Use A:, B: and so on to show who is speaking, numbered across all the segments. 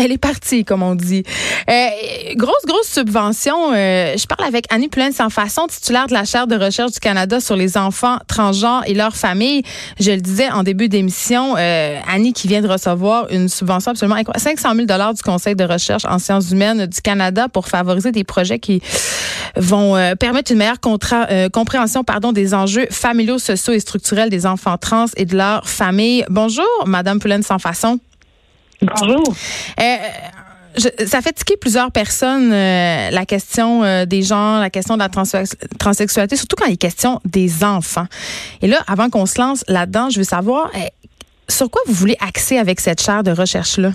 A: Elle est partie, comme on dit. Euh, grosse, grosse subvention. Euh, je parle avec Annie Poulain sans façon, titulaire de la chaire de recherche du Canada sur les enfants transgenres et leurs familles. Je le disais en début d'émission, euh, Annie qui vient de recevoir une subvention absolument incroyable, 500 000 dollars du Conseil de recherche en sciences humaines du Canada pour favoriser des projets qui vont euh, permettre une meilleure compréhension pardon, des enjeux familiaux, sociaux et structurels des enfants trans et de leurs familles. Bonjour, Madame Poulain sans façon.
B: Bonjour.
A: Euh, ça fait tiquer plusieurs personnes euh, la question euh, des gens, la question de la transsexualité, surtout quand il est question des enfants. Et là, avant qu'on se lance là-dedans, je veux savoir sur quoi vous voulez axer avec cette chaire de recherche-là?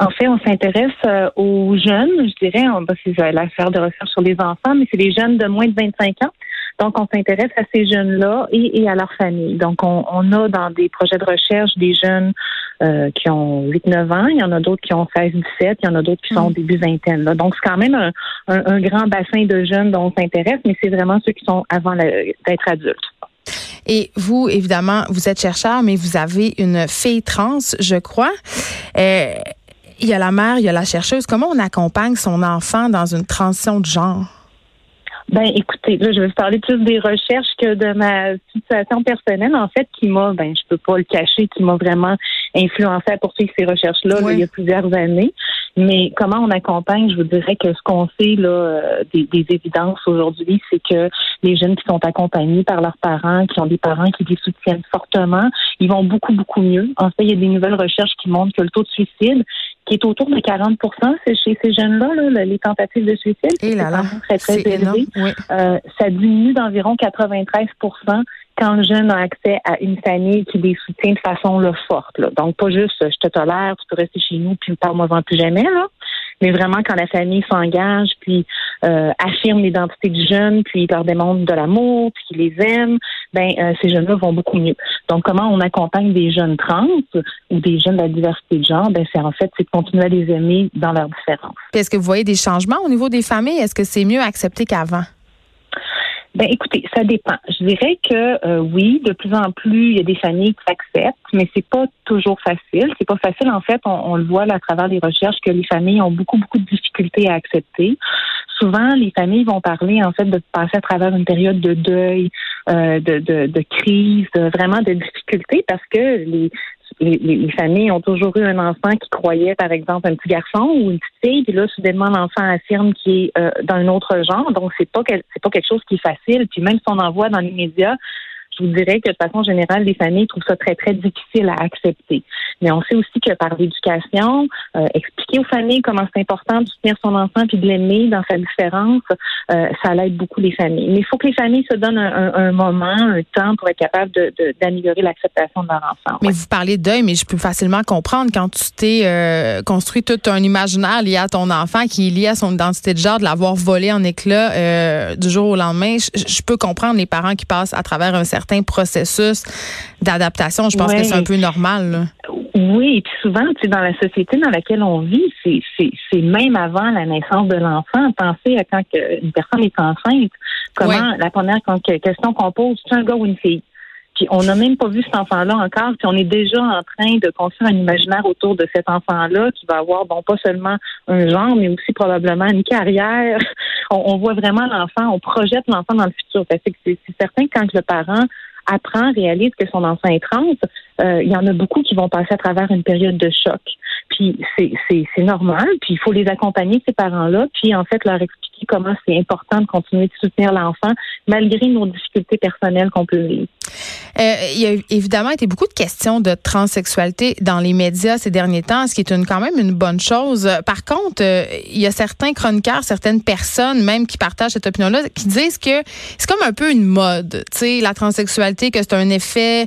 B: En fait, on s'intéresse aux jeunes, je dirais, c'est la chaire de recherche sur les enfants, mais c'est les jeunes de moins de 25 ans donc, on s'intéresse à ces jeunes-là et, à leurs familles. Donc, on, a dans des projets de recherche des jeunes euh, qui ont 8-9 ans, il y en a d'autres qui ont 16-17, il y en a d'autres qui sont au mm. début vingtaine. Donc, c'est quand même un, grand bassin de jeunes dont on s'intéresse, mais c'est vraiment ceux qui sont avant d'être adultes.
A: Et vous, évidemment, vous êtes chercheur, mais vous avez une fille trans, je crois. Euh, il y a la mère, il y a la chercheuse. Comment on accompagne son enfant dans une transition de genre?
B: Ben, écoutez, là, je vais vous parler plus des recherches que de ma situation personnelle, en fait, qui m'a, ben, je peux pas le cacher, qui m'a vraiment influencé à poursuivre ces recherches-là il y a plusieurs années. Mais comment on accompagne, je vous dirais que ce qu'on sait là, euh, des, des évidences aujourd'hui, c'est que les jeunes qui sont accompagnés par leurs parents, qui ont des parents qui les soutiennent fortement, ils vont beaucoup, beaucoup mieux. En fait, il y a des nouvelles recherches qui montrent que le taux de suicide qui est autour de 40 c'est chez ces jeunes-là, là, les tentatives de suicide.
A: Et là là,
B: très, très élevé. Euh, ça diminue d'environ 93% quand le jeune a accès à une famille qui les soutient de façon là, forte. Là. Donc, pas juste je te tolère, tu peux rester chez nous, puis parle-moi-en plus jamais. Là mais vraiment quand la famille s'engage, puis euh, affirme l'identité du jeune, puis leur démontre de l'amour, puis qu'ils les aiment, ben euh, ces jeunes-là vont beaucoup mieux. Donc comment on accompagne des jeunes trans ou des jeunes de la diversité de genre, ben c'est en fait c'est de continuer à les aimer dans leurs différences.
A: Est-ce que vous voyez des changements au niveau des familles? Est-ce que c'est mieux accepté qu'avant?
B: Ben écoutez, ça dépend. Je dirais que euh, oui, de plus en plus, il y a des familles qui acceptent, mais c'est pas toujours facile. C'est pas facile en fait. On, le voit à travers les recherches que les familles ont beaucoup beaucoup de difficultés à accepter. Souvent, les familles vont parler en fait de passer à travers une période de deuil, euh, de, de, de crise, vraiment de difficultés parce que les les, familles ont toujours eu un enfant qui croyait, par exemple, un petit garçon ou une petite fille, puis là, soudainement, l'enfant affirme qu'il est euh, d'un autre genre. Donc, c'est pas c'est pas quelque chose qui est facile. Puis même si on en voit dans les médias, je vous dirais que de façon générale, les familles trouvent ça très, très difficile à accepter. Mais on sait aussi que par l'éducation, euh, expliquer aux familles comment c'est important de soutenir son enfant puis de l'aimer dans sa différence, euh, ça l'aide beaucoup les familles. Mais il faut que les familles se donnent un, moment, un temps pour être capable d'améliorer l'acceptation de leur enfant.
A: Mais vous parlez de deuil, mais je peux facilement comprendre quand tu t'es euh, construit tout un imaginaire lié à ton enfant qui est lié à son identité de genre, de l'avoir volé en éclats du jour au lendemain. je peux comprendre les parents qui passent à travers un certain processus d'adaptation. Je pense que c'est un peu normal.
B: Oui, et puis souvent, tu dans la société dans laquelle on vit, c'est même avant la naissance de l'enfant. Pensez à quand une personne est enceinte, comment la première question qu'on pose, c'est un gars ou une fille? On n'a même pas vu cet enfant-là encore, puis on est déjà en train de construire un imaginaire autour de cet enfant-là qui va avoir, bon, pas seulement un genre, mais aussi probablement une carrière. On, voit vraiment l'enfant, on projette l'enfant dans le futur. C'est certain que quand le parent apprend, réalise que son enfant est trans, euh, il y en a beaucoup qui vont passer à travers une période de choc. Puis c'est normal, puis il faut les accompagner, ces parents-là, puis en fait leur expliquer comment c'est important de continuer de soutenir l'enfant malgré nos difficultés personnelles qu'on peut vivre.
A: Euh, il y a évidemment été beaucoup de questions de transsexualité dans les médias ces derniers temps, ce qui est une, quand même une bonne chose. Par contre, euh, il y a certains chroniqueurs, certaines personnes même qui partagent cette opinion-là, qui disent que c'est comme un peu une mode, tu sais, la transsexualité, que c'est un effet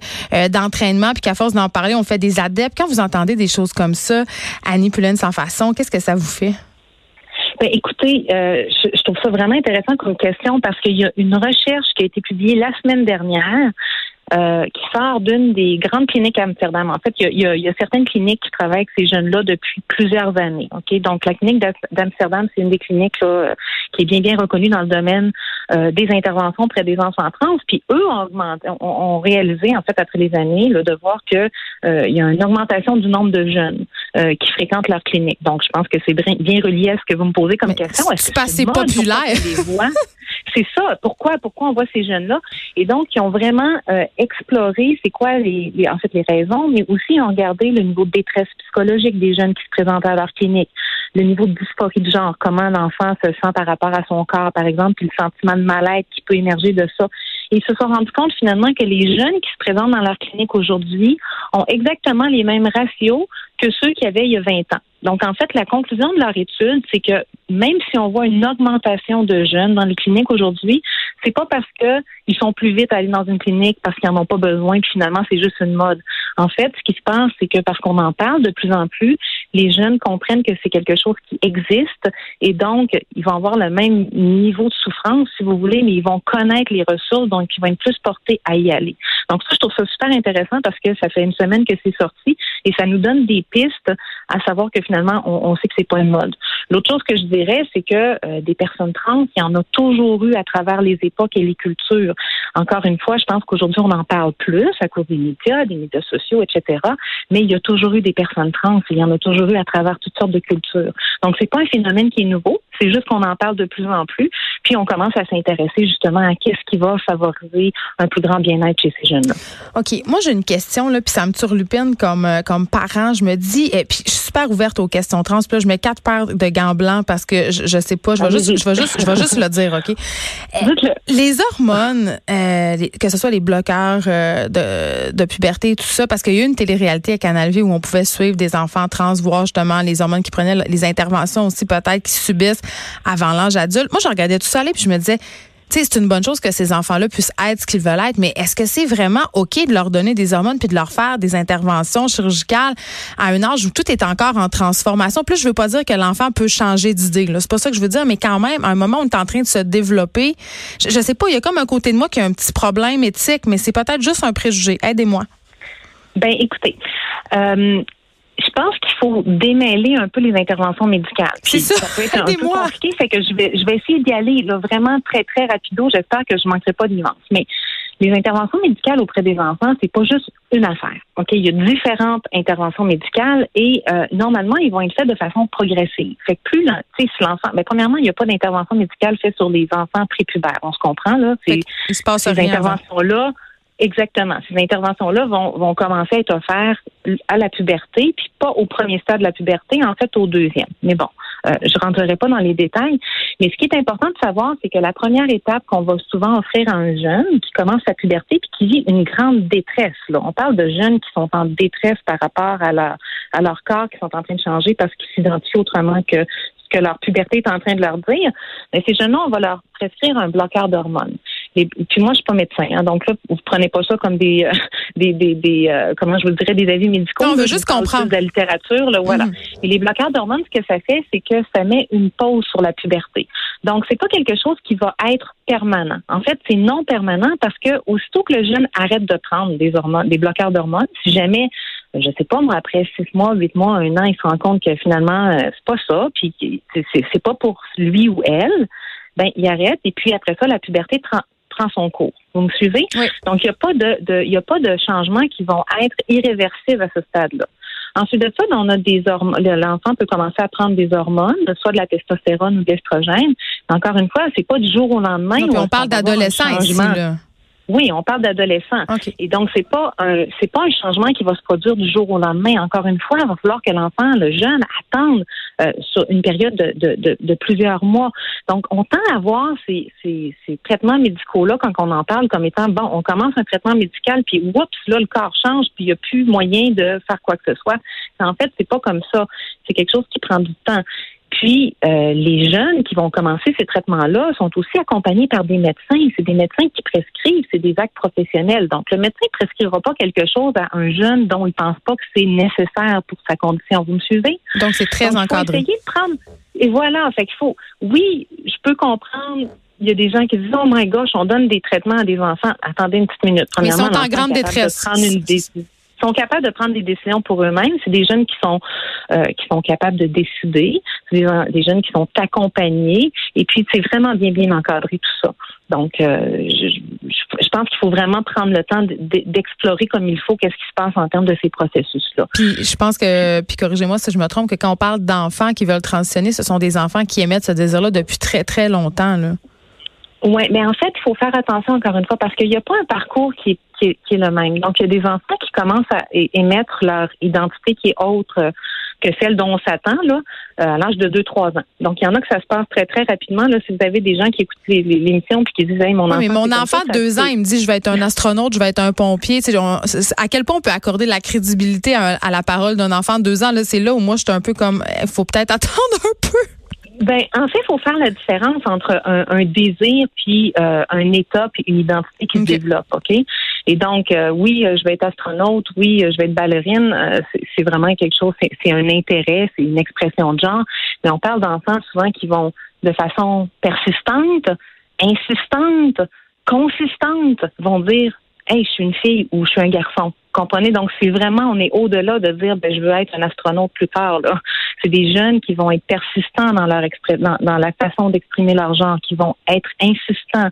A: d'entraînement, qu'à force d'en parler, on fait des adeptes. Quand vous entendez des choses comme ça, Annie Pullen sans façon, qu'est-ce que ça vous fait?
B: Ben, écoutez, je, trouve ça vraiment intéressant comme question parce qu'il y a une recherche qui a été publiée la semaine dernière euh, qui sort d'une des grandes cliniques à Amsterdam. En fait, il y a, y a, certaines cliniques qui travaillent avec ces jeunes-là depuis plusieurs années. Ok, donc la clinique d'Amsterdam, c'est une des cliniques là, qui est bien bien reconnue dans le domaine euh, des interventions près des enfants trans. Puis eux ont augmenté, ont, réalisé en fait après les années là, de voir que euh, y a une augmentation du nombre de jeunes euh, qui fréquentent leur clinique. Donc je pense que c'est bien relié à ce que vous me posez comme question.
A: C'est pas assez populaire.
B: c'est ça. Pourquoi, pourquoi on voit ces jeunes-là? Et donc, ils ont vraiment euh, exploré c'est quoi les, en fait les raisons, mais aussi ont regardé le niveau de détresse psychologique des jeunes qui se présentent à leur clinique, le niveau de dysphorie de genre, comment l'enfant se sent par rapport à son corps, par exemple, puis le sentiment de mal-être qui peut émerger de ça. Ils se sont rendus compte finalement que les jeunes qui se présentent dans leur clinique aujourd'hui ont exactement les mêmes ratios que ceux qui avaient il y a 20 ans. Donc, en fait, la conclusion de leur étude, c'est que même si on voit une augmentation de jeunes dans les cliniques aujourd'hui, c'est pas parce qu'ils sont plus vite à aller dans une clinique parce qu'ils n'en ont pas besoin, que finalement, c'est juste une mode. En fait, ce qui se passe, c'est que parce qu'on en parle de plus en plus, les jeunes comprennent que c'est quelque chose qui existe et donc, ils vont avoir le même niveau de souffrance, si vous voulez, mais ils vont connaître les ressources, donc ils vont être plus portés à y aller. Donc, ça, je trouve ça super intéressant parce que ça fait une semaine que c'est sorti et ça nous donne des pistes à savoir que finalement, on, sait que c'est pas une mode. L'autre chose que je dirais, c'est que euh, des personnes trans, il y en a toujours eu à travers les époques et les cultures. Encore une fois, je pense qu'aujourd'hui, on en parle plus à cause des médias, des médias sociaux, etc. Mais il y a toujours eu des personnes trans. Et il y en a toujours à travers toutes sortes de cultures. Donc, c'est pas un phénomène qui est nouveau. C'est juste qu'on en parle de plus en plus. Puis, on commence à s'intéresser justement à qu'est-ce qui va favoriser un plus grand bien-être chez ces jeunes-là.
A: OK. Moi, j'ai une question, là, puis ça me turlupine comme, euh, comme parent. Je me dis, et puis je suis super ouverte aux questions trans. Puis là, je mets quatre paires de gants blancs parce que je, je sais pas, je vais, juste, je vais juste, je vais juste le dire, OK? Les hormones, euh, que ce soit les bloqueurs euh, de, de puberté et tout ça, parce qu'il y a eu une télé-réalité à Canal V où on pouvait suivre des enfants trans, justement les hormones qui prenaient les interventions aussi peut-être qui subissent avant l'âge adulte. Moi, je regardais tout ça aller puis je me disais, c'est une bonne chose que ces enfants-là puissent être ce qu'ils veulent être, mais est-ce que c'est vraiment OK de leur donner des hormones puis de leur faire des interventions chirurgicales à un âge où tout est encore en transformation? Plus, je veux pas dire que l'enfant peut changer d'idée. C'est pas ça que je veux dire, mais quand même, à un moment on est en train de se développer, je, je sais pas, il y a comme un côté de moi qui a un petit problème éthique, mais c'est peut-être juste un préjugé. Aidez-moi.
B: Ben, écoutez, euh, je pense qu'il faut démêler un peu les interventions médicales.
A: C'est ça. ça peut être un peu
B: compliqué, fait que je vais, je vais essayer d'y aller là, vraiment très, très rapido. J'espère que je ne manquerai pas de nuances. Mais les interventions médicales auprès des enfants, c'est pas juste une affaire. Ok, il y a différentes interventions médicales et euh, normalement, ils vont être faites de façon progressive. Fait que plus, tu sais, si l'enfant, mais premièrement, il n'y a pas d'intervention médicale faite sur les enfants prépubères. On se comprend là.
A: C'est il se passe ces
B: interventions là. Exactement. Ces interventions-là vont, vont commencer à être offertes à la puberté, puis pas au premier stade de la puberté, en fait au deuxième. Mais bon, euh, je rentrerai pas dans les détails. Mais ce qui est important de savoir, c'est que la première étape qu'on va souvent offrir à un jeune qui commence sa puberté puis qui vit une grande détresse. Là. On parle de jeunes qui sont en détresse par rapport à leur, à leur corps, qui sont en train de changer parce qu'ils s'identifient autrement que que leur puberté est en train de leur dire. Mais ces jeunes-là, on va leur prescrire un bloqueur d'hormones puis moi, je suis pas médecin, hein, donc là, vous prenez pas ça comme des, euh, des, des, des euh, comment je vous dirais, des avis médicaux.
A: on veut juste comprendre.
B: De la littérature, là, voilà. Mm. Et les bloqueurs d'hormones, ce que ça fait, c'est que ça met une pause sur la puberté. Donc, c'est pas quelque chose qui va être permanent. En fait, c'est non permanent parce que aussitôt que le jeune arrête de prendre des hormones, des bloqueurs d'hormones, si jamais je sais pas, moi, après six mois, huit mois, un an, il se rend compte que finalement, euh, c'est pas ça, puis c'est pas pour lui ou elle, ben il arrête, et puis après ça, la puberté prend son cours. Vous me suivez? Donc, il n'y a pas de, de il a pas de changements qui vont être irréversibles à ce stade-là. Ensuite de ça, on a des hormones. L'enfant peut commencer à prendre des hormones, soit de la testostérone ou de l'estrogène. Encore une fois, c'est pas du jour au lendemain.
A: on, parle là.
B: Oui, on parle d'adolescents. Et donc, c'est pas un, c'est pas un changement qui va se produire du jour au lendemain. Encore une fois, il va falloir que l'enfant, le jeune, attende euh, sur une période de, de, de, plusieurs mois. Donc, on tend à voir ces, ces, ces traitements médicaux-là quand on en parle comme étant, bon, on commence un traitement médical, puis oups, là, le corps change, puis il n'y a plus moyen de faire quoi que ce soit. En fait, c'est pas comme ça. C'est quelque chose qui prend du temps. Puis, euh, les jeunes qui vont commencer ces traitements-là sont aussi accompagnés par des médecins. C'est des médecins qui prescrivent, c'est des actes professionnels. Donc, le médecin ne prescrira pas quelque chose à un jeune dont il pense pas que c'est nécessaire pour sa condition. Vous me suivez?
A: Donc, c'est très encadré.
B: Essayer de prendre... Et voilà, fait qu'il faut... Oui, je peux comprendre il y a des gens qui disent, oh my gosh, on donne des traitements à des enfants. Attendez une petite minute.
A: ils sont en grande détresse.
B: Sont capables de prendre des décisions pour eux-mêmes. C'est des jeunes qui sont euh, qui sont capables de décider. C'est des, jeunes qui sont accompagnés. Et puis, c'est vraiment bien, bien encadré tout ça. Donc, euh, je, pense qu'il faut vraiment prendre le temps d'explorer comme il faut qu'est-ce qui se passe en termes de ces processus-là.
A: Puis, je pense que, puis corrigez-moi si je me trompe, que quand on parle d'enfants qui veulent transitionner, ce sont des enfants qui émettent ce désir-là depuis très, très longtemps. Là.
B: Oui, mais en fait, il faut faire attention encore une fois parce qu'il n'y a pas un parcours qui est, qui, est, qui est, le même. Donc, il y a des enfants qui commencent à émettre leur identité qui est autre que celle dont on s'attend là euh, à l'âge de 2-3 ans. Donc, il y en a que ça se passe très, très rapidement. Là, si vous avez des gens qui écoutent l'émission puis qui disent hey, mon enfant.
A: mais mon enfant de 2 ans, il me dit je vais être un astronaute, je vais être un pompier. à quel point on peut accorder de la crédibilité à, à la parole d'un enfant de 2 ans? Là, c'est là où moi, je suis un peu comme il faut peut-être attendre un peu.
B: Ben, en fait, il faut faire la différence entre un, désir puis euh, un état puis une identité qui se développe, ok? Et donc, euh, oui, euh, je vais être astronaute, oui, je vais être ballerine. c'est vraiment quelque chose, c'est un intérêt, c'est une expression de genre. Mais on parle d'enfants souvent qui vont de façon persistante, insistante, consistante, vont dire, hey, je suis une fille ou je suis un garçon. Comprenez? Donc, c'est vraiment, on est au-delà de dire, ben, je veux être un astronaute plus tard, là. C'est des jeunes qui vont être persistants dans leur dans, dans, la façon d'exprimer leur genre, qui vont être insistants,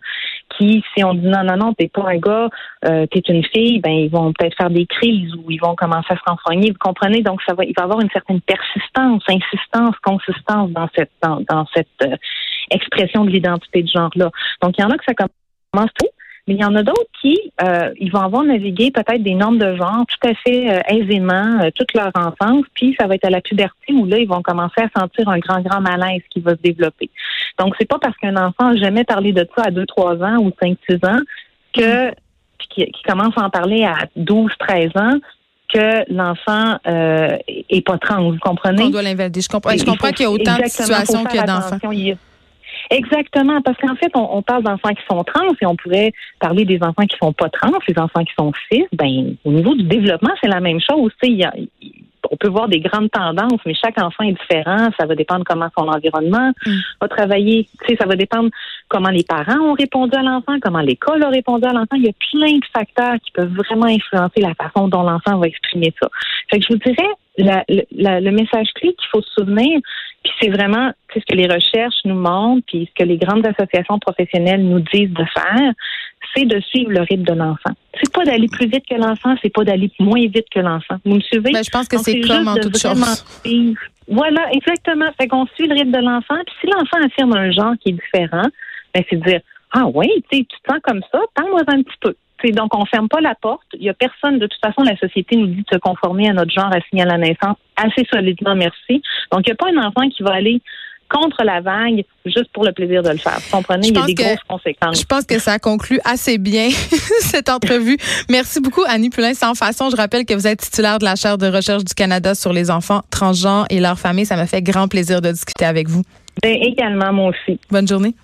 B: qui, si on dit non, non, non, t'es pas un gars, euh, t'es une fille, ben, ils vont peut-être faire des crises ou ils vont commencer à se renfrogner. Vous comprenez? Donc, ça va, il va y avoir une certaine persistance, insistance, consistance dans cette, dans, dans cette euh, expression de l'identité de genre-là. Donc, il y en a que ça commence tout. Mais il y en a d'autres qui, euh, ils vont avoir navigué peut-être des normes de genre tout à fait euh, aisément euh, toute leur enfance, puis ça va être à la puberté où là, ils vont commencer à sentir un grand, grand malaise qui va se développer. Donc, c'est pas parce qu'un enfant n'a jamais parlé de ça à 2, 3 ans ou 5, 6 ans que qui, commence à en parler à 12, 13 ans que l'enfant euh, est pas trans. Vous comprenez?
A: On doit l'invalider. Je comprends, je comprends qu'il y a autant de situations qu'il y a d'enfants.
B: Exactement, parce qu'en fait, on, parle d'enfants qui sont trans et on pourrait parler des enfants qui sont pas trans, les enfants qui sont cis. Ben, au niveau du développement, c'est la même chose. Il y a, on peut voir des grandes tendances, mais chaque enfant est différent. Ça va dépendre comment son environnement mm. va travailler. Tu sais, ça va dépendre comment les parents ont répondu à l'enfant, comment l'école a répondu à l'enfant. Il y a plein de facteurs qui peuvent vraiment influencer la façon dont l'enfant va exprimer ça. Fait que je vous dirais, le message clé qu'il faut se souvenir, puis c'est vraiment ce que les recherches nous montrent, puis ce que les grandes associations professionnelles nous disent de faire, c'est de suivre le rythme de l'enfant. C'est pas d'aller plus vite que l'enfant, c'est pas d'aller moins vite que l'enfant. Vous me suivez?
A: Ben, je pense que c'est comme en toute chose.
B: Voilà, exactement. Fait qu'on suit le rythme de l'enfant. Puis si l'enfant affirme un genre qui est différent, ben c'est de dire Ah oui, tu te sens comme ça, parle-moi un petit peu. Donc, on ferme pas la porte. Il y a personne, de toute façon, la société nous dit de se conformer à notre genre assigné à la naissance assez solidement, merci. Donc, il n'y a pas un enfant qui va aller contre la vague juste pour le plaisir de le faire. Vous comprenez? il y a des grosses conséquences.
A: Je pense que ça conclut assez bien cette entrevue. Merci beaucoup, Annie Poulin. Sans façon, je rappelle que vous êtes titulaire de la chaire de recherche du Canada sur les enfants transgenres et leurs familles. Ça me fait grand plaisir de discuter avec vous.
B: Ben, également, moi aussi.
A: Bonne journée.